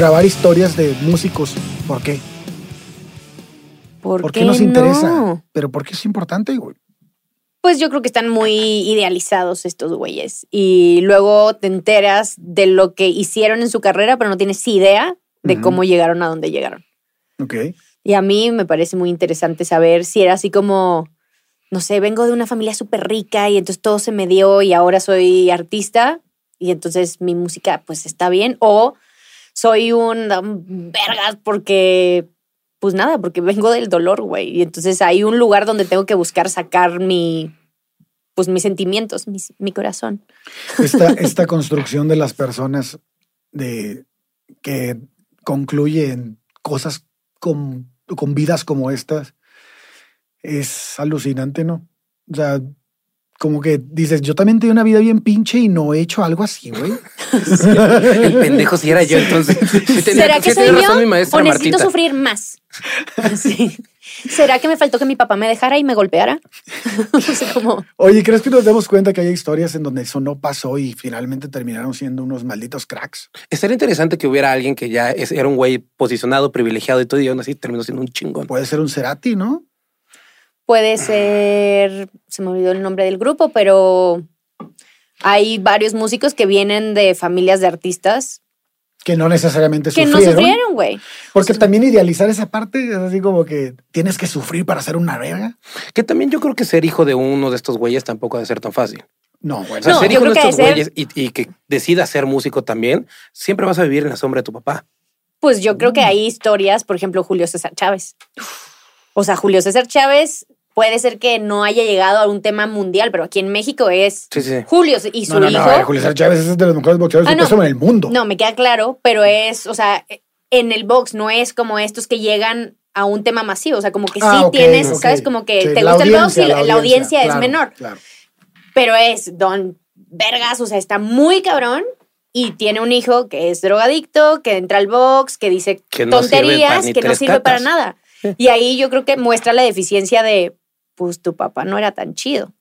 grabar historias de músicos. ¿Por qué? ¿Por, ¿Por qué qué nos interesa? Pero ¿por qué es importante, güey? Pues yo creo que están muy idealizados estos güeyes. Y luego te enteras de lo que hicieron en su carrera, pero no tienes idea de cómo llegaron a donde llegaron. Ok. Y a mí me parece muy interesante saber si era así como, no sé, vengo de una familia súper rica y entonces todo se me dio y ahora soy artista y entonces mi música pues está bien. O soy un vergas porque, pues nada, porque vengo del dolor, güey. Y entonces hay un lugar donde tengo que buscar sacar mi, pues mis sentimientos, mis- mi corazón. Esta, esta construcción de las personas de que concluye en cosas con, con vidas como estas es alucinante, ¿no? O sea, como que dices, yo también tengo una vida bien pinche y no he hecho algo así, güey. El pendejo si era yo, entonces. Sí tenía- ¿Será que sí soy yo razón mi maestra o necesito Martita. sufrir más? Sí. ¿Será que me faltó que mi papá me dejara y me golpeara? Oye, ¿crees que nos demos cuenta que hay historias en donde eso no pasó y finalmente terminaron siendo unos malditos cracks? Estaría interesante que hubiera alguien que ya era un güey posicionado, privilegiado y todo, y aún así terminó siendo un chingón. Puede ser un Cerati, ¿no? Puede ser, se me olvidó el nombre del grupo, pero hay varios músicos que vienen de familias de artistas Que no necesariamente que sufrieron. no sufrieron, güey. Porque también idealizar esa parte es así como que tienes que sufrir para ser una verga. Que también yo creo que ser hijo de uno de estos güeyes tampoco ha de ser tan fácil. No, bueno. O sea, No, ser hijo de que estos güeyes y, y que decida ser músico también, siempre vas a vivir en la sombra de tu papá. Pues yo creo que hay historias, por ejemplo, Julio César Chávez. O sea, Julio César Chávez puede ser que no haya llegado a un tema mundial, pero aquí en México es Sí, sí. Julio y su no, no, hijo. no, Julio César Chávez es de los mejores boxeadores Ah, de no. peso en el mundo. No, me queda claro, pero es, o sea, en el box no es como estos que llegan a un tema masivo, o sea, como que sí Ah, tienes. ¿sabes? Como que Sí, te gusta el box y la, la audiencia, es claro, menor, Claro. pero es Don Vergas, o sea, está muy cabrón y tiene un hijo que es drogadicto, que entra al box, que dice Que no sirve para tonterías, que no sirve para nada. Y ahí yo creo que muestra la deficiencia de, pues tu papá no era tan chido.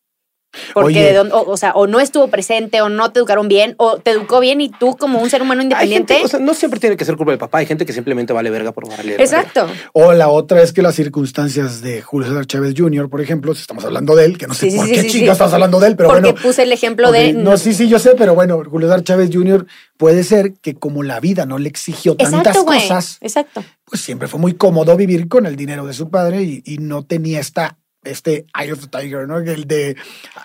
Porque de dónde- o, o sea, o no estuvo presente, o no te educaron bien, o te educó bien y tú como un ser humano independiente. gente, o sea, no siempre tiene que ser culpa del papá. Hay gente que simplemente vale verga por valer verga. Exacto. O la otra es que las circunstancias de Julio César Chávez Jr., por ejemplo, si estamos hablando de él, que no sé Sí, por sí, qué sí, chingas sí. estás hablando de él, pero Porque bueno. puse el ejemplo de. No, sí, sí, yo sé, pero bueno, Julio César Chávez Jr. puede ser que como la vida no le exigió tantas cosas, Exacto. pues siempre fue muy cómodo vivir con el dinero de su padre y, y no tenía esta este Eye of the Tiger, ¿no? El de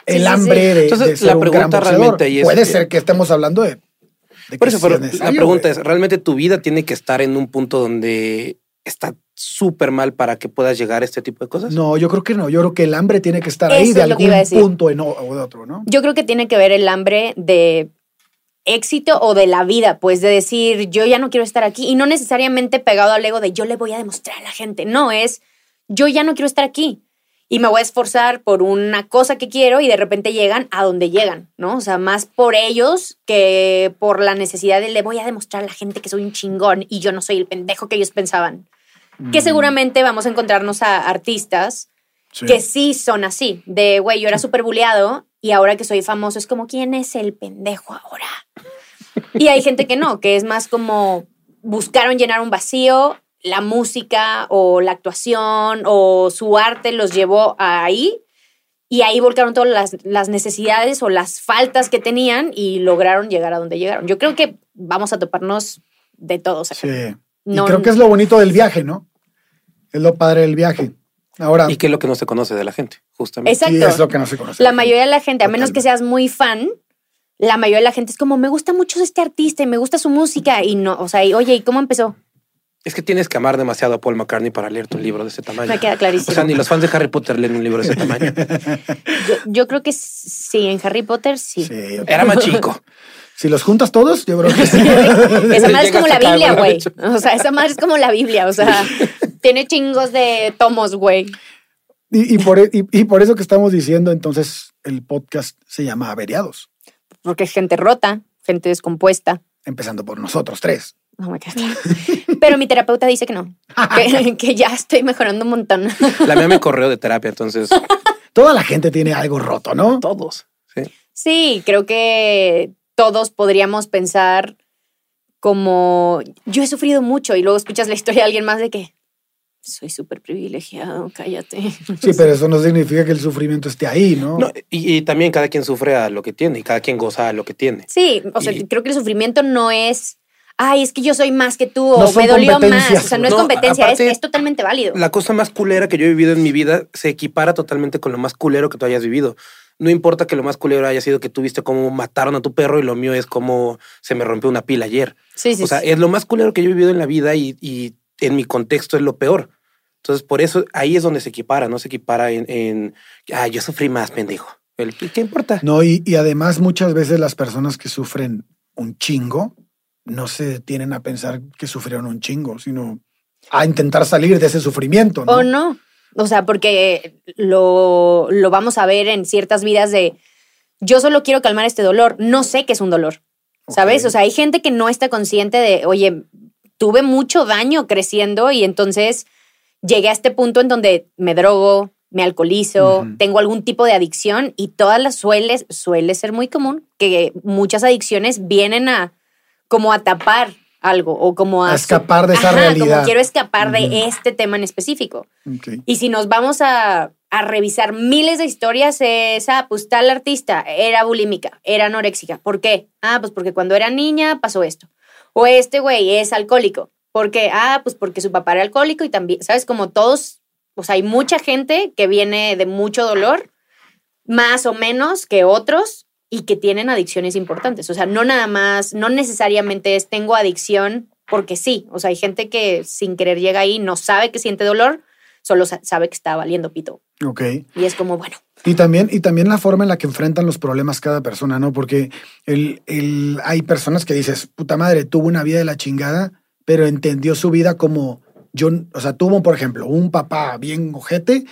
el sí, hambre sí. de, Entonces, de ser la un gran pregunta boxeador. realmente ahí es Puede que- ser que estemos hablando de, de Por eso, sí pero es la pregunta es, ¿realmente tu vida tiene que estar en un punto donde está súper mal para que puedas llegar a este tipo de cosas? No, yo creo que no. Yo creo que el hambre tiene que estar Eso ahí de es algún punto en o, o de otro, ¿no? Yo creo que tiene que ver el hambre de éxito o de la vida, pues de decir, yo ya no quiero estar aquí y no necesariamente pegado al ego de yo le voy a demostrar a la gente. No, es yo ya no quiero estar aquí y me voy a esforzar por una cosa que quiero y de repente llegan a donde llegan, ¿no? O sea, más por ellos que por la necesidad de le voy a demostrar a la gente que soy un chingón y yo no soy el pendejo que ellos pensaban. Que seguramente vamos a encontrarnos a artistas Sí. que sí son así, de, güey, yo era súper buleado y ahora que soy famoso es como, ¿quién es el pendejo ahora? Y hay gente que no, que es más como buscaron llenar un vacío, la música o la actuación o su arte los llevó ahí y ahí volcaron todas las, las necesidades o las faltas que tenían y lograron llegar a donde llegaron. Yo creo que vamos a toparnos de todos. acá. Sí. No- y creo que es lo bonito del viaje, ¿no? Es lo padre del viaje. Ahora, Y que es lo que no se conoce de la gente, justamente. Exacto. sí, es lo que no se conoce. La mayoría de la gente, a menos que seas muy fan, la mayoría de la gente es como, me gusta mucho este artista y me gusta su música. Y no, o sea, y, oye, ¿y cómo empezó? Es que tienes que amar demasiado a Paul McCartney para leerte un libro de ese tamaño. Me queda clarísimo. O sea, ni los fans de Harry Potter leen un libro de ese tamaño. Yo, yo creo que sí, en Harry Potter sí. Sí, Era más chico. Si los juntas todos, yo creo que sí. Esa madre es como la Biblia, güey. O sea, esa madre es como la Biblia. O sea, tiene chingos de tomos, güey. y, y por, y- y por eso que estamos diciendo, entonces, el podcast se llama Averiados, Porque es gente rota, gente descompuesta. empezando por nosotros tres. No me queda claro. Pero mi terapeuta dice que no. Que, que ya estoy mejorando un montón. La mía me corrió de terapia, entonces Toda la gente tiene algo roto, ¿no? todos. Sí. Sí, creo que todos podríamos pensar como yo he sufrido mucho y luego escuchas la historia de alguien más de que soy súper privilegiado, cállate. Sí, pero eso no significa que el sufrimiento esté ahí, ¿no? No, y, y también cada quien sufre a lo que tiene y cada quien goza a lo que tiene. Sí, o sea, Y- creo que el sufrimiento no es, ay, es que yo soy más que tú No o son me dolió más. O sea, no, es competencia, aparte- es, es totalmente válido. La cosa más culera que yo he vivido en mi vida se equipara totalmente con lo más culero que tú hayas vivido. No importa que lo más culero haya sido que tú viste cómo mataron a tu perro y lo mío es cómo se me rompió una pila ayer. Sí, sí, o sea, sí. es lo más culero que yo he vivido en la vida y, y en mi contexto es lo peor. Entonces, por eso ahí es donde se equipara, no se equipara en, en ah, yo sufrí más, pendejo. El, ¿qué, qué importa? No, y, y además muchas veces las personas que sufren un chingo no se detienen a pensar que sufrieron un chingo, sino a intentar salir de ese sufrimiento, ¿no? O no. O sea, porque lo, lo vamos a ver en ciertas vidas de yo solo quiero calmar este dolor. No sé qué es un dolor. ¿Sabes? O sea, hay gente que no está consciente de, oye, tuve mucho daño creciendo y entonces llegué a este punto en donde me drogo, me alcoholizo, tengo algún tipo de adicción y todas las suele, suele ser muy común que muchas adicciones vienen a como a tapar algo o como a, A escapar de esa Ajá, realidad. Como quiero escapar de este tema en específico. Y si nos vamos a, a revisar miles de historias, es, ah, pues tal artista era bulímica, era anoréxica. ¿Por qué? Ah, pues porque cuando era niña pasó esto. O este güey es alcohólico. ¿Por qué? Ah, pues porque su papá era alcohólico y también, ¿sabes? Como todos, sea, hay mucha gente que viene de mucho dolor, más o menos que otros, y que tienen adicciones importantes. O sea, no nada más, no necesariamente es tengo adicción porque sí. O sea, hay gente que sin querer llega ahí, no sabe que siente dolor, solo sa- sabe que está valiendo pito. Ok. Y es como, bueno, Y también, y también la forma en la que enfrentan los problemas cada persona, ¿no? Porque el, el- hay personas que dices, puta madre, tuvo una vida de la chingada, pero entendió su vida como yo, o sea, tuvo, por ejemplo, un papá bien ojete,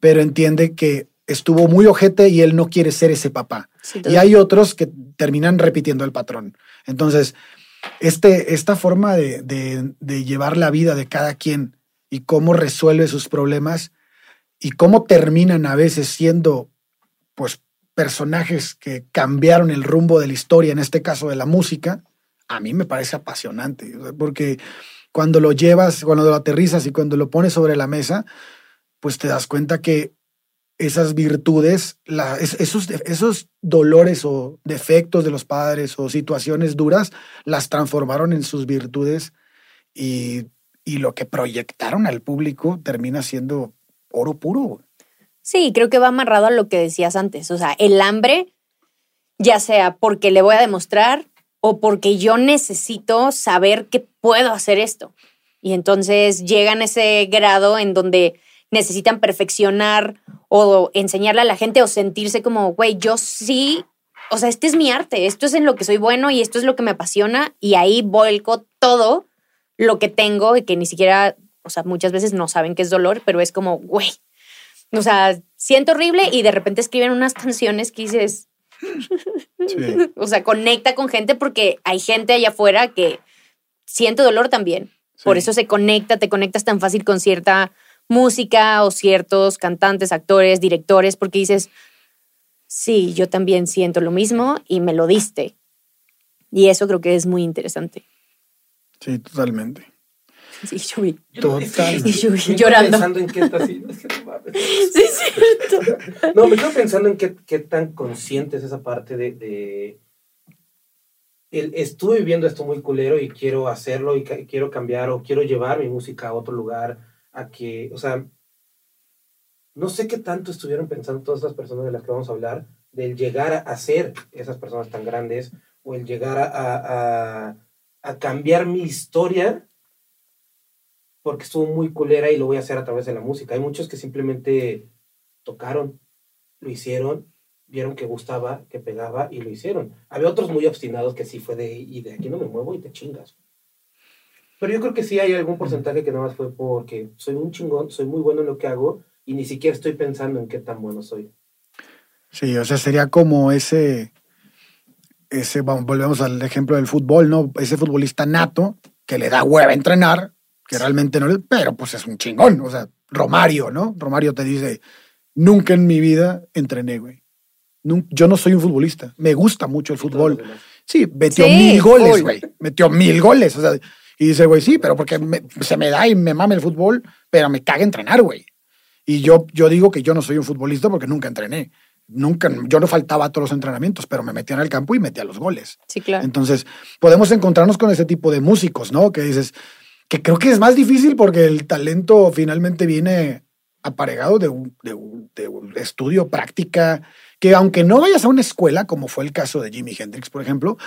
pero entiende que estuvo muy ojete y él no quiere ser ese papá. sí, Y hay otros que terminan repitiendo el patrón. Entonces, este, esta forma de, de- de llevar la vida de cada quien y cómo resuelve sus problemas y cómo terminan a veces siendo, pues, personajes que cambiaron el rumbo de la historia, en este caso de la música, a mí me parece apasionante, porque cuando lo llevas, cuando lo aterrizas y cuando lo pones sobre la mesa, pues te das cuenta que esas virtudes, esos, esos dolores o defectos de los padres o situaciones duras, las transformaron en sus virtudes y, y lo que proyectaron al público termina siendo oro puro. Sí, creo que va amarrado a lo que decías antes. O sea, el hambre, ya sea porque le voy a demostrar o porque yo necesito saber que puedo hacer esto. Y entonces llegan a ese grado en donde necesitan perfeccionar o enseñarle a la gente o sentirse como, güey, yo sí, o sea, este es mi arte, esto es en lo que soy bueno y esto es lo que me apasiona y ahí vuelco todo lo que tengo y que ni siquiera, o sea, muchas veces no saben qué es dolor, pero es como, güey, o sea, siento horrible y de repente escriben unas canciones que dices, o sea, conecta con gente porque hay gente allá afuera que siente dolor también. Por eso se conecta, te conectas tan fácil con cierta música o ciertos cantantes, actores, directores, porque dices, sí, yo también siento lo mismo y me lo diste. Y eso creo que es muy interesante. Sí, totalmente. Sí, yo vi. Total. Y yo vi llorando. pensando en qué está así. Es que no mames. Sí, cierto. No, me quedo pensando en qué, qué tan consciente es esa parte de, de- el, estuve viviendo esto muy culero y quiero hacerlo y ca- quiero cambiar o quiero llevar mi música a otro lugar, a que, o sea, no sé qué tanto estuvieron pensando todas estas personas de las que vamos a hablar, del llegar a, ser esas personas tan grandes o el llegar a, a- a- a cambiar mi historia porque estuvo muy culera y lo voy a hacer a través de la música. Hay muchos que simplemente tocaron, lo hicieron, vieron que gustaba, que pegaba y lo hicieron. Había otros muy obstinados que sí fue de, y de aquí no me muevo y te chingas. Pero yo creo que sí hay algún porcentaje que nada más fue porque soy un chingón, soy muy bueno en lo que hago y ni siquiera estoy pensando en qué tan bueno soy. Sí, o sea, sería como ese, ese, vamos, volvemos al ejemplo del fútbol, ¿no? Ese futbolista nato que le da hueva a entrenar, que realmente no le, pero pues es un chingón, o sea, Romario, ¿no? Romario te dice, nunca en mi vida entrené, güey. Yo no soy un futbolista. Me gusta mucho el fútbol. Sí, metió Sí, mil goles, güey. Metió mil goles. O sea, y dice, güey, sí, pero porque me- se me da y me mame el fútbol, pero me caga entrenar, güey. Y yo, yo digo que yo no soy un futbolista porque nunca entrené. Nunca, yo no faltaba a todos los entrenamientos, pero me metía en el campo y metía los goles. Sí, claro. Entonces, podemos encontrarnos con ese tipo de músicos, ¿no? Que dices, que creo que es más difícil porque el talento finalmente viene aparejado de un, de un- de un estudio, práctica, que aunque no vayas a una escuela, como fue el caso de Jimi Hendrix, por ejemplo,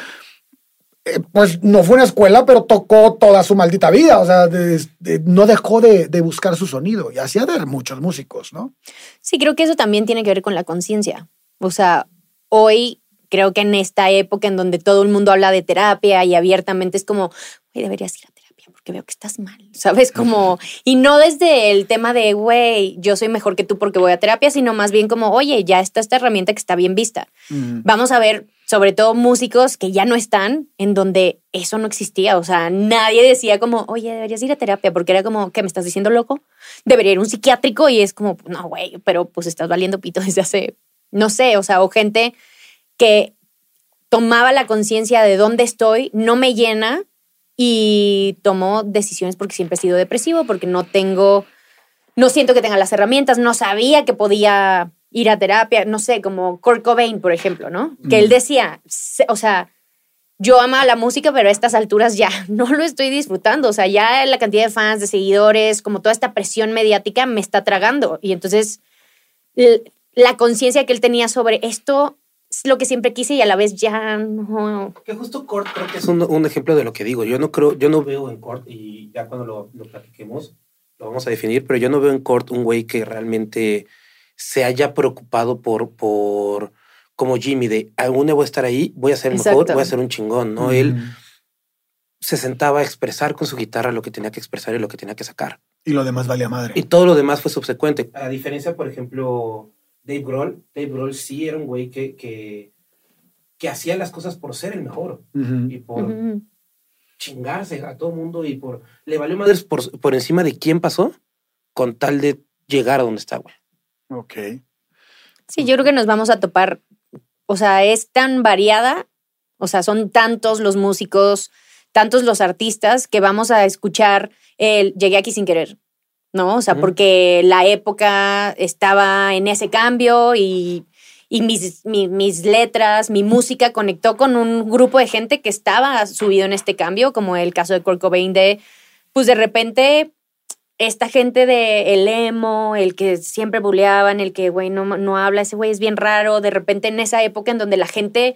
eh, pues no fue una escuela, pero tocó toda su maldita vida, o sea, de- de- no dejó de, de buscar su sonido, y así ha de muchos músicos, ¿no? Sí, creo que eso también tiene que ver con la conciencia. O sea, hoy creo que en esta época en donde todo el mundo habla de terapia y abiertamente es como, güey, deberías ir a terapia porque veo que estás mal, ¿sabes? Como, y no desde el tema de, güey, yo soy mejor que tú porque voy a terapia, sino más bien como, oye, ya está esta herramienta que está bien vista. Vamos a ver, sobre todo músicos que ya no están, en donde eso no existía. O sea, nadie decía como, oye, deberías ir a terapia, porque era como, ¿qué me estás diciendo loco? Debería ir a un psiquiátrico y es como, no, güey, pero pues estás valiendo pito desde hace, no sé, o sea, o gente que tomaba la conciencia de dónde estoy, no me llena y tomó decisiones porque siempre he sido depresivo, porque no tengo, no siento que tenga las herramientas, no sabía que podía ir a terapia, no sé, como Kurt Cobain, por ejemplo, ¿no? Que él decía, se- o sea, yo amaba la música, pero a estas alturas ya no lo estoy disfrutando. O sea, ya la cantidad de fans, de seguidores, como toda esta presión mediática me está tragando. Y entonces la conciencia que él tenía sobre esto es lo que siempre quise y a la vez ya no. Que justo Kurt creo que es un, un ejemplo de lo que digo. Yo no creo, yo no veo en Kurt, y ya cuando lo, lo platiquemos, lo vamos a definir, pero yo no veo en Kurt un güey que realmente se haya preocupado por, por como Jimmy, de algún día voy a estar ahí, voy a ser mejor, voy a ser un chingón, ¿no? Él se sentaba a expresar con su guitarra lo que tenía que expresar y lo que tenía que sacar. Y lo demás valía madre. Y todo lo demás fue subsecuente. A diferencia, por ejemplo, Dave Grohl, Dave Grohl sí era un güey que, que, que hacía las cosas por ser el mejor y por chingarse a todo mundo y por... Le valió madres por, por encima de quién pasó con tal de llegar a donde está, güey. Ok. Sí, yo creo que nos vamos a topar. O sea, es tan variada, o sea, son tantos los músicos, tantos los artistas que vamos a escuchar el llegué aquí sin querer, ¿no? O sea, porque la época estaba en ese cambio y, y mis, mi- mis letras, mi música conectó con un grupo de gente que estaba subido en este cambio, como el caso de Kurt Cobain, de, pues de repente esta gente de el emo, el que siempre buleaban, el que, güey, no, no habla, ese güey es bien raro, de repente en esa época en donde la gente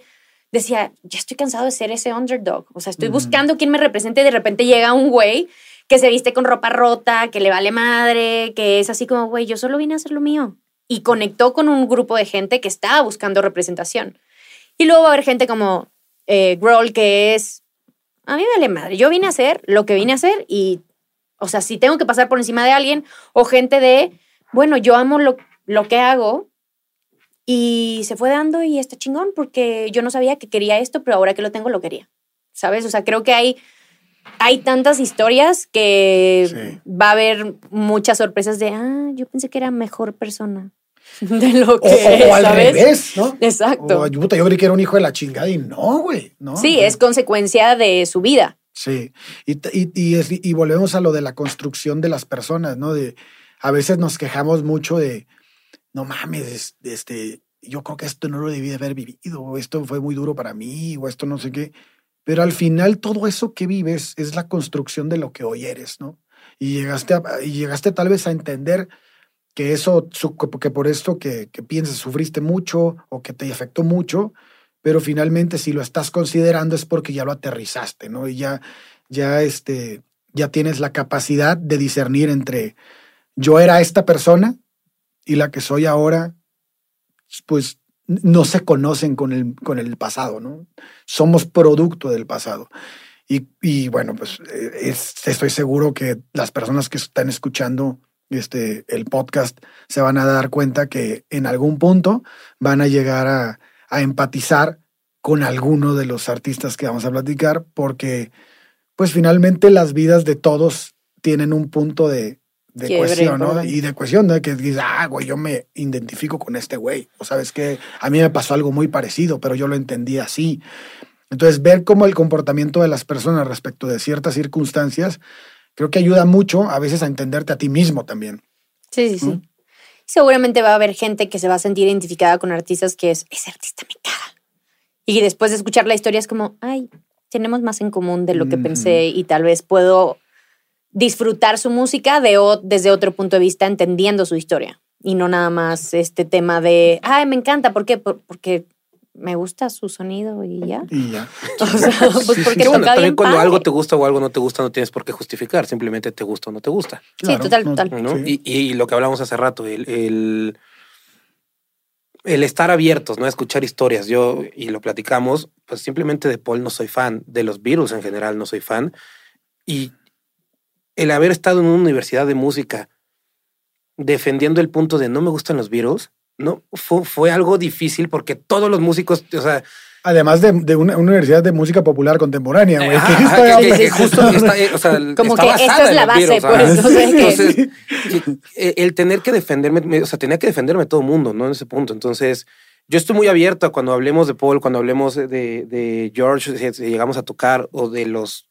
decía, ya estoy cansado de ser ese underdog, o sea, estoy buscando quién me represente, y de repente llega un güey que se viste con ropa rota, que le vale madre, que es así como, güey, yo solo vine a hacer lo mío. Y conectó con un grupo de gente que estaba buscando representación. Y luego va a haber gente como eh, Grohl, que es, a mí me vale madre, yo vine a hacer lo que vine a hacer y, o sea, si tengo que pasar por encima de alguien, o gente de, bueno, yo amo lo, lo que hago y se fue dando y está chingón porque yo no sabía que quería esto, pero ahora que lo tengo lo quería. ¿Sabes? O sea, creo que hay, hay tantas historias que Sí. va a haber muchas sorpresas de, ah, yo pensé que era mejor persona de lo que o- o al ¿sabes? revés, ¿no? Exacto. O, puta, yo creí que era un hijo de la chingada y no, güey. No, sí, no. es consecuencia de su vida. Sí, y, y, y es- y volvemos a lo de la construcción de las personas, ¿no? De, a veces nos quejamos mucho de, no mames, es- este, yo creo que esto no lo debí de haber vivido, o esto fue muy duro para mí, o esto no sé qué. Pero al final todo eso que vives es la construcción de lo que hoy eres, ¿no? Y llegaste, a- y llegaste tal vez a entender que eso, que por esto que, que piensas sufriste mucho o que te afectó mucho, pero finalmente si lo estás considerando es porque ya lo aterrizaste, ¿no? Y ya, ya, este, ya tienes la capacidad de discernir entre yo era esta persona y la que soy ahora, pues no se conocen con el, con el pasado, ¿no? Somos producto del pasado. Y, y bueno, pues eh, es- estoy seguro que las personas que están escuchando este, el podcast se van a dar cuenta que en algún punto van a llegar a, a empatizar con alguno de los artistas que vamos a platicar, porque pues finalmente las vidas de todos tienen un punto de, de Quiebre, cohesión, ¿no? perdón. Y de cohesión, de que dices, ah, güey, yo me identifico con este güey. O sabes que a mí me pasó algo muy parecido, pero yo lo entendí así. Entonces, ver cómo el comportamiento de las personas respecto de ciertas circunstancias, creo que ayuda mucho a veces a entenderte a ti mismo también. Sí, sí, sí. Seguramente va a haber gente que se va a sentir identificada con artistas que es, ese artista me caga. Y después de escuchar la historia es como, ay, tenemos más en común de lo que pensé y tal vez puedo disfrutar su música de, desde otro punto de vista, entendiendo su historia. Y no nada más este tema de, ay, me encanta, ¿por qué? Por- porque me gusta su sonido y ya. Y ya. O sea, pues porque Que bueno, toca también bien cuando padre. algo te gusta o algo no te gusta, no tienes por qué justificar, simplemente te gusta o no te gusta. Claro, total, total. ¿no? Sí. Y, y lo que hablamos hace rato, el, el, el estar abiertos, ¿no? A escuchar historias. Yo, y lo platicamos, pues simplemente de Paul no soy fan, de los Beatles en general no soy fan. Y el haber estado en una universidad de música defendiendo el punto de no me gustan los Beatles, no, fue, fue algo difícil porque todos los músicos, o sea, Además de, de una, una universidad de música popular contemporánea, güey. Que está- que- que- justo está, eh, o sea, Como está que esta es la base, Beatles, pues, o sea, Entonces, eh, el tener que defenderme, me- o sea, tenía que defenderme todo el mundo, ¿no? En ese punto. Entonces, yo estoy muy abierto a cuando hablemos de Paul, cuando hablemos de, de George, si llegamos a tocar, o de los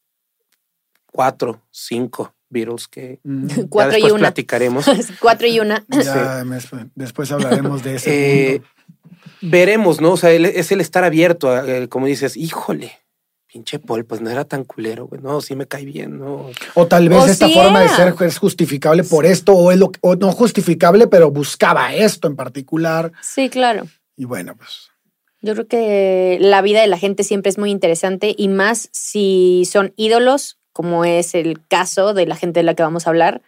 cuatro, cinco Beatles que Mm, ya Cuatro y después una. platicaremos. Cuatro y una. ya después hablaremos de ese Eh, veremos, ¿no? O sea, el- es el estar abierto, a, como dices, híjole, pinche Paul, pues no era tan culero, güey. No, sí me cae bien, ¿no? O tal vez o esta sí forma de ser es justificable por esto, o, es lo, o no justificable, pero buscaba esto en particular. Sí, claro. Y bueno, pues. Yo creo que la vida de la gente siempre es muy interesante y más si son ídolos, como es el caso de la gente de la que vamos a hablar,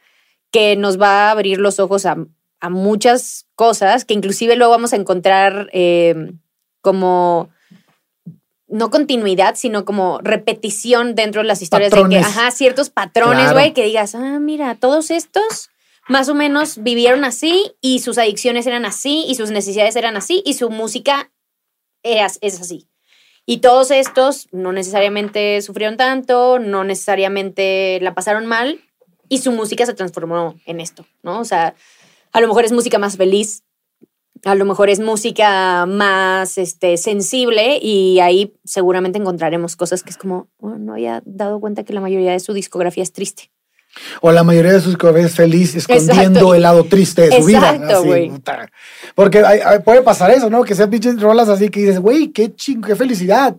que nos va a abrir los ojos a, a muchas cosas que inclusive luego vamos a encontrar eh, como no continuidad, sino como repetición dentro de las historias de que, ajá, ciertos patrones, Claro. güey, que digas, ah, mira, todos estos más o menos vivieron así y sus adicciones eran así y sus necesidades eran así y su música era- es así. Y todos estos no necesariamente sufrieron tanto, no necesariamente la pasaron mal y su música se transformó en esto, ¿no? O sea, a lo mejor es música más feliz, a lo mejor es música más este, sensible y ahí seguramente encontraremos cosas que es como, "Oh, no había dado cuenta que la mayoría de su discografía es triste. O la mayoría de sus es feliz escondiendo Exacto. el lado triste de su vida. Exacto, así, puta. Porque hay- hay- puede pasar eso, ¿no? Que sean pinches rolas así que dices, güey, qué ching, qué felicidad.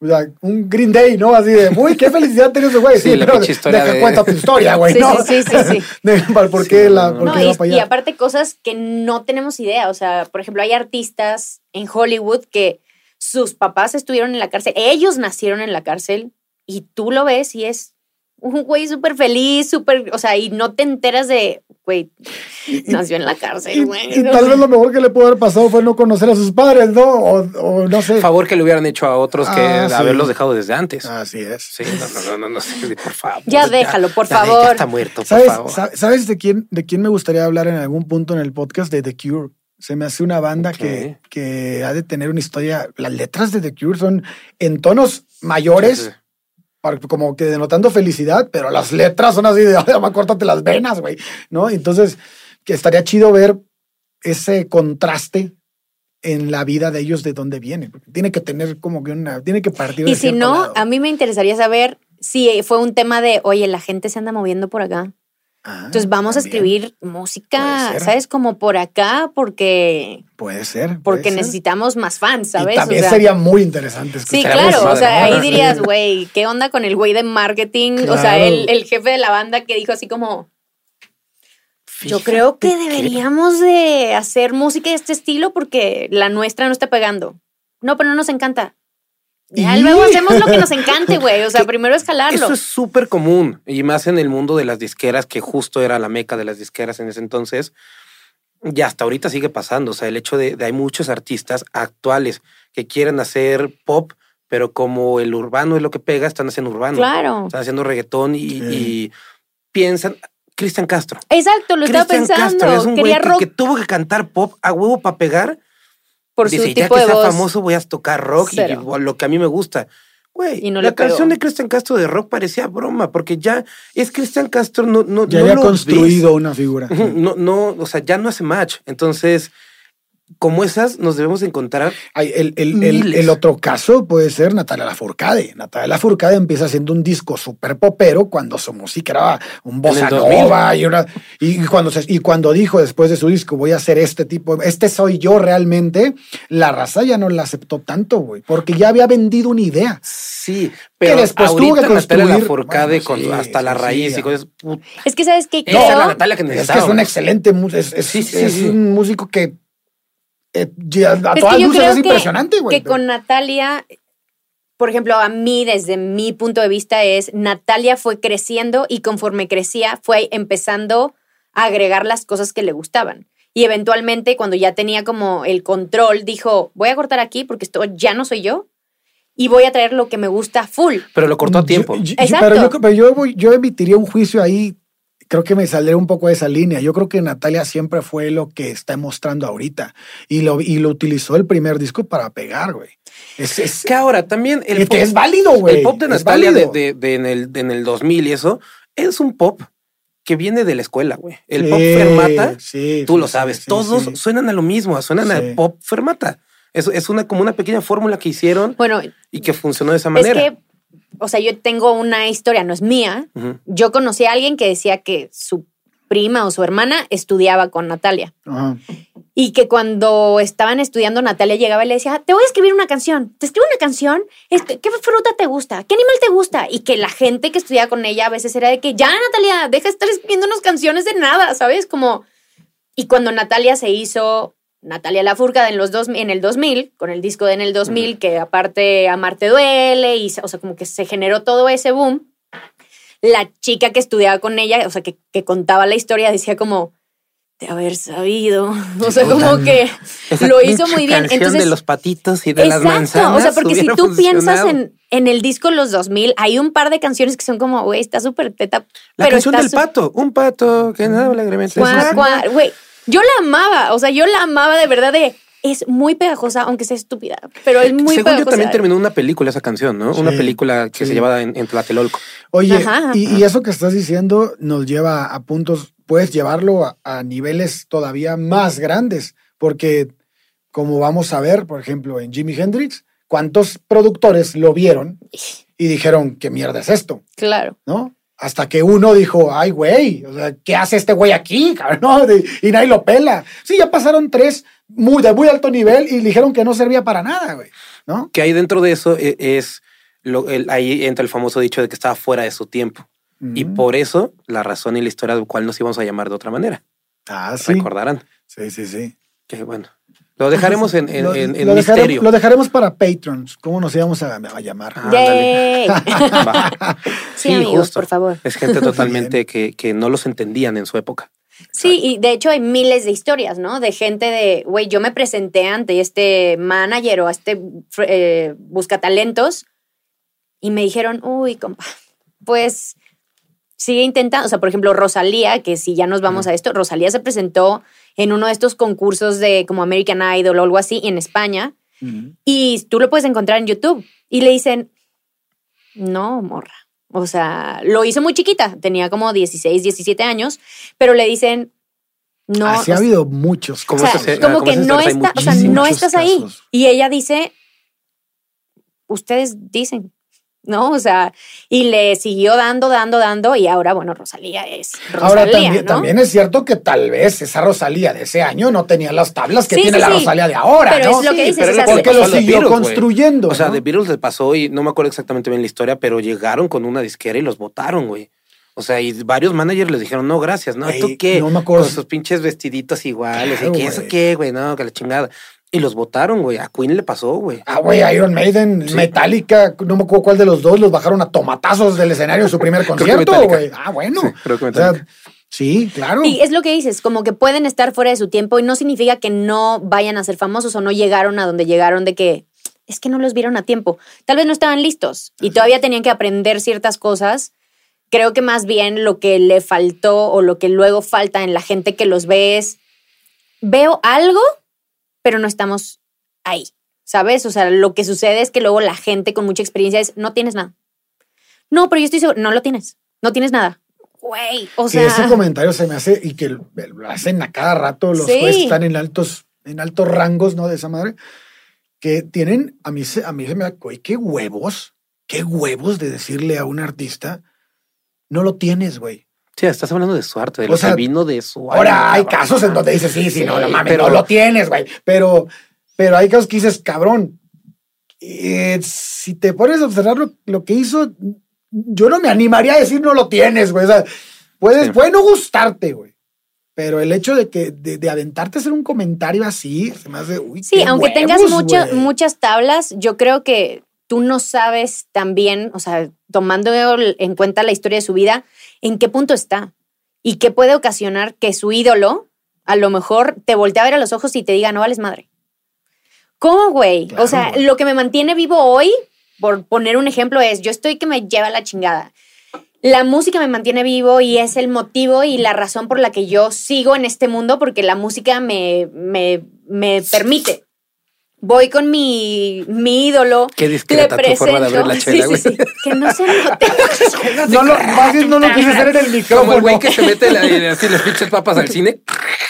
O sea, un Green Day, ¿no? Así de, uy, qué felicidad tiene ese güey. Sí, Sí, la pero historia deja de- cuenta tu historia, güey, Sí, ¿no? sí, sí, sí, sí. ¿Por qué Sí, la, no, por no. qué va y, para y allá? aparte cosas que no tenemos idea. O sea, por ejemplo, hay artistas en Hollywood que sus papás estuvieron en la cárcel, ellos nacieron en la cárcel y tú lo ves y es un güey súper feliz, súper, o sea, y no te enteras de, güey, nació en la cárcel, güey. y tal vez lo mejor que le pudo haber pasado fue no conocer a sus padres, ¿no? O, o no sé. Favor que le hubieran hecho a otros que Ah, sí. haberlos dejado desde antes. Así es. Sí, no, no, no, no, no, por favor. Ya déjalo, por ya, ya favor. está muerto, por ¿Sabes, favor. sa- ¿Sabes de quién, de quién me gustaría hablar en algún punto en el podcast? De The Cure. Se me hace una banda que, que ha de tener una historia. Las letras de The Cure son en tonos mayores, Sí, sí. Como que denotando felicidad, pero las letras son así de, "Ay, córtate las venas, güey, ¿no? Entonces, que estaría chido ver ese contraste en la vida de ellos de dónde viene. porque Tiene que tener como que una, tiene que partir de Y si no, lado. a mí me interesaría saber si fue un tema de, oye, la gente se anda moviendo por acá. Ah, Entonces vamos a también. escribir música. ¿sabes? Como por acá, porque, Puede ser. porque puede ser. necesitamos más fans, ¿sabes? Y también O sea, sería muy interesante Sí, claro. O sea, ahí dirías, güey, ¿qué onda con el güey de marketing? O sea, Claro. el, el jefe de la banda que dijo así como, yo Fíjate creo que que- deberíamos de hacer música de este estilo porque la nuestra no está pegando. No, pero no nos encanta. Ya Y- luego hacemos lo que nos encante, güey. O sea, Que primero es jalarlo. Eso es súper común y más en el mundo de las disqueras, que justo era la meca de las disqueras en ese entonces. Y hasta ahorita sigue pasando. O sea, el hecho de, de hay muchos artistas actuales que quieren hacer pop, pero como el urbano es lo que pega, están haciendo urbano. Claro. Están haciendo reggaetón y, Sí. y piensan. Cristian Castro. Exacto, lo estaba Cristian pensando. Castro es un güey que tuvo que cantar pop a huevo para pegar. Por Dice, su ya que de sea voz. famoso voy a tocar rock Cero. y lo que a mí me gusta. Güey, no la pegó. canción de Cristian Castro de rock parecía broma, porque ya es Cristian Castro, no, no, Ya no había lo construido una figura. No, no, o sea, ya no hace match. Entonces, como esas, nos debemos encontrar. Ay, el, el- el- otro caso puede ser Natalia Lafourcade. Natalia Lafourcade empieza haciendo un disco súper popero cuando su música era un bossa el 2000. nova y, una- y cuando se- y cuando dijo después de su disco voy a hacer este tipo, este soy yo realmente, la raza ya no la aceptó tanto, güey, porque ya había vendido una idea. Sí, pero después tuvo ahorita que Natalia construir- Lafourcade bueno, con sí, hasta la sí, raíz sí. y cosas. Es que, ¿sabes qué? Esa era la Natalia que Es que es un excelente músico, es, es- Sí, sí, es sí. un músico que eh, a es todas que yo luces creo es que, impresionante, güey. que con Natalia, por ejemplo, a mí, desde mi punto de vista, es Natalia fue creciendo y conforme crecía, fue empezando a agregar las cosas que le gustaban. Y eventualmente, cuando ya tenía como el control, dijo: Voy a cortar aquí porque esto ya no soy yo y voy a traer lo que me gusta full. Pero lo cortó a tiempo. Yo- yo- Exacto. pero yo, pero yo, voy- yo emitiría un juicio ahí. Creo que me saldré un poco de esa línea. Yo creo que Natalia siempre fue lo que está mostrando ahorita. Y lo, y lo utilizó el primer disco para pegar, güey. Es, es, que ahora también el es pop, es válido, güey. el pop de Natalia de, de- de en, el, de en el 2000 y eso es un pop que viene de la escuela, güey. El Sí, pop fermata, sí, tú sí, lo sabes, sí, todos sí. suenan a lo mismo, suenan Sí. a pop fermata. Es, es una como una pequeña fórmula que hicieron Bueno, y que funcionó de esa manera. es que, o sea, yo tengo una historia, no es mía. Yo conocí a alguien que decía que su prima o su hermana estudiaba con Natalia. Y que cuando estaban estudiando, Natalia llegaba y le decía, te voy a escribir una canción, te escribo una canción, Este, ¿qué fruta te gusta? ¿Qué animal te gusta? Y que la gente que estudiaba con ella a veces era de que, ya Natalia, deja de estar escribiéndonos canciones de nada, ¿sabes? Como... Y cuando Natalia se hizo Natalia Lafourcade en, los dos, en el 2000, con el disco de en el 2000, que aparte Amarte Duele, y, o sea, como que se generó todo ese boom, la chica que estudiaba con ella, o sea, que, que contaba la historia, decía como, de haber sabido. O sea, como que Esa lo hizo muy bien. Entonces, de los patitos y de las exacto. manzanas. O sea, porque si tú piensas en, en el disco Los 2000, hay un par de canciones que son como, güey, está súper teta. La pero canción del pato, un pato que nada alegremente. Güey, yo la amaba. O sea, yo la amaba de verdad de. Es muy pegajosa, aunque sea estúpida, pero es muy Según yo pegajosa. también terminó una película esa canción, ¿no? Una película que sí. se llevaba en, en Tlatelolco. Oye, Ajá, y, ajá. y eso que estás diciendo nos lleva a puntos, puedes llevarlo a, a niveles todavía más grandes, porque como vamos a ver, por ejemplo, en Jimi Hendrix, ¿cuántos productores lo vieron y dijeron, ¿qué mierda es esto? Claro. ¿No? Hasta que uno dijo, ay, güey, o sea, ¿qué hace este güey aquí? y nadie lo pela. Sí, ya pasaron tres muy, de muy alto nivel y dijeron que no servía para nada, güey. ¿No? Que ahí dentro de eso e- es, lo, el- ahí entra el famoso dicho de que estaba fuera de su tiempo. Y por eso la razón y la historia del cual nos íbamos a llamar de otra manera. Ah, sí. Recordarán. Sí, sí, sí. Que bueno. Lo dejaremos en, en, lo, en- en lo dejaremos, misterio. lo dejaremos para patrons. ¿Cómo nos íbamos a, a llamar? Ah. Yay. Va. sí, amigos, justo. por favor. Es gente totalmente que, que no los entendían en su época. Sí, y de hecho hay miles de historias, ¿no? De gente de, güey, yo me presenté ante este manager o a este eh, buscatalentos y me dijeron, uy, compa, pues sigue intentando. O sea, por ejemplo, Rosalía, que si ya nos vamos a esto, Rosalía se presentó en uno de estos concursos de como American Idol o algo así en España y tú lo puedes encontrar en YouTube y le dicen, no, morra. O sea, lo hizo muy chiquita, tenía como 16, 17 años, pero le dicen, no. Así o ha sea, habido muchos. Como o sea, esas- ah, como como que no está, o sea, muchísimos no estás ahí. Y ella dice, ustedes dicen, ¿no? O sea, y le siguió dando, dando, dando, y ahora, bueno, Rosalía es Rosalía, Ahora también, ¿no? también es cierto que tal vez esa Rosalía de ese año no tenía las tablas que Sí, tiene sí, la sí. Rosalía de ahora, Pero ¿no? es lo que Sí, dices, pero Porque le lo siguió Beatles, construyendo. O sea, ¿no? de Beatles les pasó y no me acuerdo exactamente bien la historia, pero llegaron con una disquera y los votaron, güey. O sea, y varios managers les dijeron, no, gracias, ¿no? ¿Tú qué? no me acuerdo Con sus pinches vestiditos iguales. Claro, ¿Y qué? ¿Eso qué, güey? No, que la chingada. Y los votaron, güey. A Queen le pasó, güey. Ah, güey, Iron Maiden, Sí. Metallica, no me acuerdo cuál de los dos, los bajaron a tomatazos del escenario de su primer concierto, Metallica. güey. Ah, bueno. Sí, creo que O sea, Metallica. sí, claro. Y es lo que dices, como que pueden estar fuera de su tiempo y no significa que no vayan a ser famosos o no llegaron a donde llegaron de que es que no los vieron a tiempo. Tal vez no estaban listos y todavía tenían que aprender ciertas cosas. Creo que más bien lo que le faltó o lo que luego falta en la gente que los ve es, veo algo, pero no estamos ahí. ¿sabes? O sea, lo que sucede es que luego la gente con mucha experiencia es, no tienes nada. No, pero yo estoy seguro, no lo tienes, no tienes nada. Güey, o Que sea, ese comentario se me hace y que lo lo hacen a cada rato los Sí. jueces están en altos, en altos rangos, ¿no? De esa madre. Que tienen, a mí, a mí se me da, güey, qué huevos, qué huevos de decirle a un artista, no lo tienes, güey. Sí, estás hablando de su arte, de O lo sea, que vino de su Ahora hay casos en donde dices, sí, sí, no, no Sí, mames, pero- no lo tienes, güey. Pero, pero hay casos que dices, cabrón, eh, si te pones a observar lo, lo que hizo, yo no me animaría a decir no lo tienes, güey. O sea, puedes, Sí. puede no gustarte, güey. Pero el hecho de que de, de aventarte a hacer un comentario así, se me hace, uy, Sí, qué aunque tengas huevos, mucho- güey. muchas tablas, yo creo que tú no sabes también, o sea, tomando en cuenta la historia de su vida, en qué punto está y qué puede ocasionar que su ídolo a lo mejor te voltee a ver a los ojos y te diga, no vales madre. ¿Cómo, güey? Claro, o sea, güey. lo que me mantiene vivo hoy, por poner un ejemplo, es, yo estoy que me lleva la chingada. La música me mantiene vivo y es el motivo y la razón por la que yo sigo en este mundo, porque la música me, me, me permite. Voy con mi, mi ídolo. Qué le discreta tu forma de abrir la presento- chela, Sí, güey. sí, sí. Que no se note. No lo, más bien no lo quise hacer en el Como micrófono. el güey que se mete la- así las pinches papas al cine.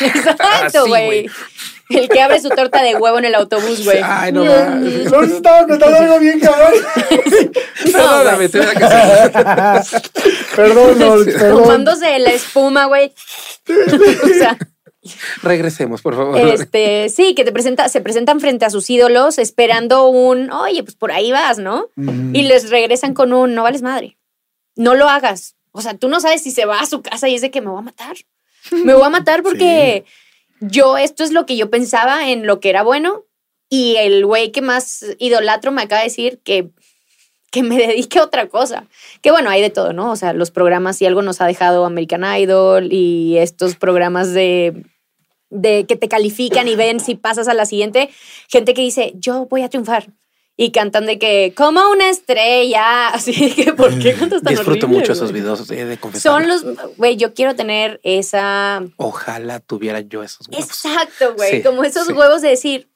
Exacto, güey. El que abre su torta de huevo en el autobús, güey. Ay, no mames. No, estaba notando algo bien, cabrón. Perdóname, te voy a. Perdón, no, perdón. Tomándose la espuma, güey. o sea, Regresemos, por favor. este, sí, que te presenta, se presentan frente a sus ídolos esperando un, oye, pues por ahí vas, ¿no? Ujú. Y les regresan con un, no vales madre. No lo hagas. O sea, tú no sabes si se va a su casa y es de que me voy a matar. Me voy a matar porque yo, esto es lo que yo pensaba en lo que era bueno. Y el güey que más idolatro me acaba de decir que, que me dedique a otra cosa. Que bueno, hay de todo, ¿no? O sea, los programas, y algo nos ha dejado American Idol y estos programas de, de que te califican y ven si pasas a la siguiente. Gente que dice, yo voy a triunfar. Y cantan de que, como una estrella. Así que, ¿por qué cantas tan Disfruto horrible, mucho güey? esos videos, de confesar. Son los, güey, yo quiero tener esa... Ojalá tuviera yo esos huevos. Exacto, güey. Sí, como esos sí. huevos de decir,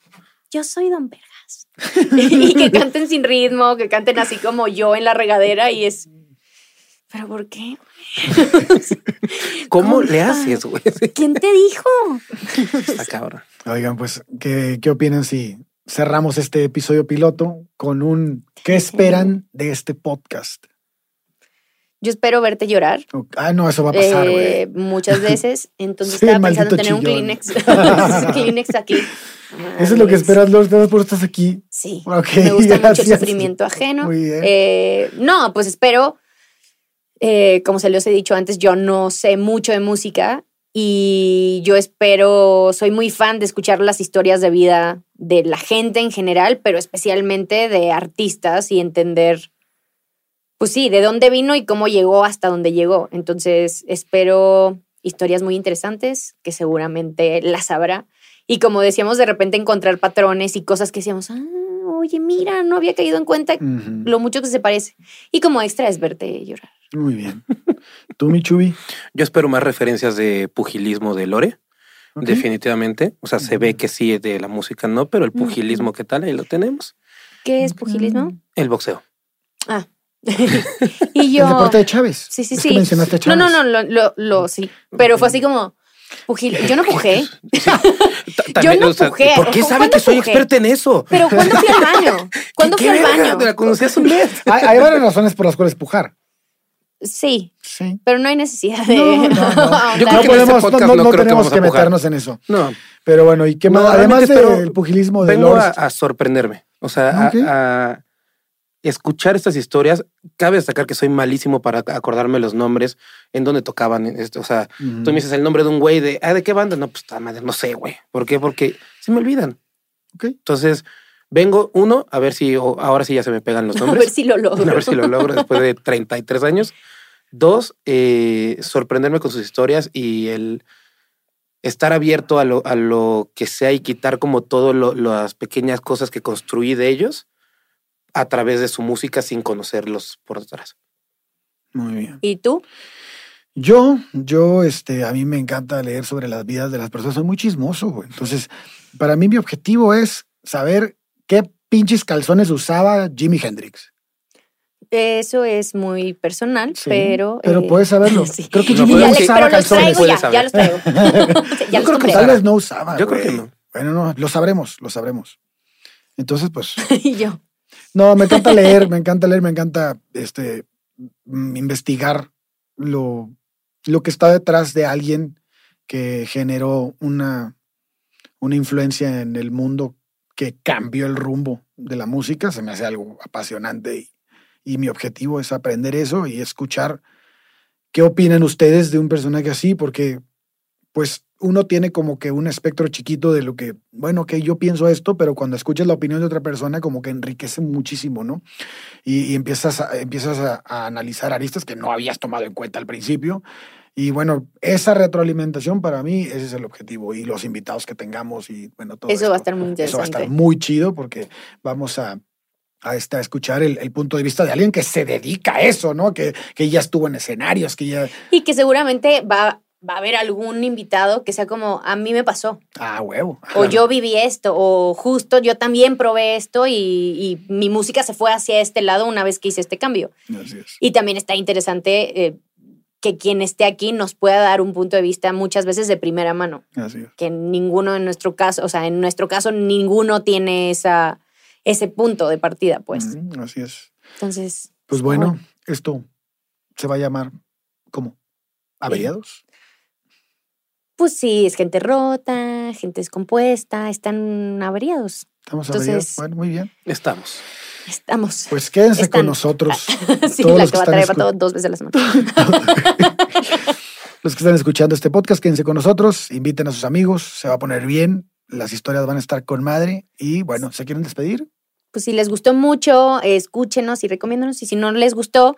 yo soy Don Vergas. y que canten sin ritmo, que canten así como yo en la regadera y es... ¿Pero por qué? ¿Cómo ¿Cómo le haces, güey? ¿Quién te dijo? Está cabrón. Oigan, pues, ¿qué, ¿qué opinan si cerramos este episodio piloto con un ¿qué esperan de este podcast? Yo espero verte llorar. Ah, no, eso va a pasar, eh, güey. muchas veces. Entonces Sí, estaba pensando en tener un. Kleenex. Kleenex aquí. Eso es lo que esperas, Lord, más por estás aquí. Sí. Ok, me gusta mucho el gracias. sufrimiento ajeno. Muy bien. Eh, no, pues espero, eh, como se los he dicho antes, yo no sé mucho de música y yo espero, soy muy fan de escuchar las historias de vida de la gente en general, pero especialmente de artistas y entender, pues sí, de dónde vino y cómo llegó hasta donde llegó. Entonces espero historias muy interesantes que seguramente las habrá. Y como decíamos, de repente encontrar patrones y cosas que decíamos, ah, oye, mira, no había caído en cuenta lo mucho que se parece. Y como extra es verte llorar. Muy bien. ¿Tú, mi Chubi? Yo espero más referencias de pugilismo de Lore, Ok. definitivamente. O sea, se ve que sí de la música no, pero el pugilismo, ¿qué tal? Ahí lo tenemos. ¿Qué es pugilismo? El boxeo. Ah. y yo. El deporte de Chávez. Sí, sí, Es sí. que mencionaste a no, Chávez. no, no, lo, lo, lo- sí. Pero fue así como. Pugil. Yo no pujé. Ta- Yo no o sea, pujé. ¿Por qué sabe ¿Cuándo que soy pujé? experta en eso? Pero ¿cuándo fui al baño? ¿Cuándo ¿Qué fui al baño? Te la conocí hace un mes. Hay, hay varias razones por las cuales pujar. Sí, Sí. pero no hay necesidad de. No, no. Yo creo No que en podemos, este no, podcast no- creo que tenemos que pujar. meternos en eso. No. Pero bueno, ¿y qué No, más? Además del pugilismo de Vengo a, a sorprenderme. O sea, a- escuchar estas historias. Cabe destacar que soy malísimo para acordarme los nombres, en dónde tocaban. esto. O sea, tú me dices el nombre de un güey de, ah, ¿de qué banda? No, pues madre, no sé, güey. ¿Por qué? Porque se me olvidan. Ok. Entonces, vengo, uno, a ver si ahora sí ya se me pegan los A nombres. ver si lo logro. A ver si lo logro después de 33 años. Dos, eh, sorprenderme con sus historias y el estar abierto a lo, a lo que sea y quitar como todas las pequeñas cosas que construí de ellos a través de su música sin conocerlos por detrás. Muy bien. ¿Y tú? Yo, yo, este, a mí me encanta leer sobre las vidas de las personas. Soy muy chismoso, güey. Entonces, para mí mi objetivo es saber ¿qué pinches calzones usaba Jimi Hendrix? Eso es muy personal, Sí, pero. Pero eh, puedes saberlo. sí. Creo que No, Jimi no usaba pero los calzones. traigo ya, ya los traigo. Sí, ya Yo los creo que tal vez no usaba. Yo creo que no. Bueno, no, lo sabremos, lo sabremos. Entonces, pues, Y yo. no, me encanta leer, me encanta leer, me encanta este mm, investigar lo, lo que está detrás de alguien que generó una, una influencia en el mundo que cambió el rumbo de la música. Se me hace algo apasionante y, mi objetivo es aprender eso y escuchar qué opinan ustedes de un personaje así, porque pues uno tiene como que un espectro chiquito de lo que, bueno, que yo pienso esto, pero cuando escuchas la opinión de otra persona como que enriquece muchísimo, ¿no? Y, empiezas, a, empiezas a analizar aristas que no habías tomado en cuenta al principio. Y bueno, esa retroalimentación para mí, ese es el objetivo. Y los invitados que tengamos y bueno, todo Eso va a estar muy Eso va a estar interesante. muy chido porque vamos a, a, este, a escuchar el, el punto de vista de alguien que se dedica a eso, ¿no? Que, que ya estuvo en escenarios, que ya... Y que seguramente va, va a haber algún invitado que sea como, a mí me pasó. Ah, huevo. O yo viví esto, o justo yo también probé esto y, y mi música se fue hacia este lado una vez que hice este cambio. Así es. Y también está interesante eh, que quien esté aquí nos pueda dar un punto de vista muchas veces de primera mano, Así es. que ninguno en nuestro caso, o sea, en nuestro caso ninguno tiene esa, ese punto de partida, pues. Así es. Entonces, Pues bueno, esto se va a llamar ¿cómo? ¿Averiados? pues sí, es gente rota, gente descompuesta, están averiados. ¿Estamos Entonces-? Bueno, muy bien. Estamos. Estamos. Pues quédense Están- con nosotros. sí, todos la los que que va a traer para todo dos veces a la semana. Los que están escuchando este podcast, quédense con nosotros, inviten a sus amigos, se va a poner bien, las historias van a estar con madre y bueno, ¿se quieren despedir? Pues si les gustó mucho, escúchenos y recomiéndanos. Y si no les gustó,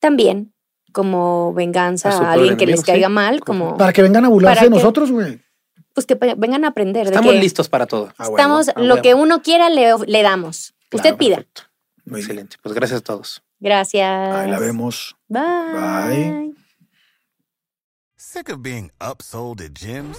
también como venganza A alguien que les caiga sí. mal, como Para que vengan a burlarse ¿Para de nosotros, güey. Pues que vengan a aprender. de Estamos que listos para todo. A huevo. Estamos, a lo que uno quiera le, le damos. Usted pida. Perfecto. Muy bien. Excelente. Pues gracias a todos. Gracias. Ahí la vemos. Bye. Bye. Sick of being upsold at gyms?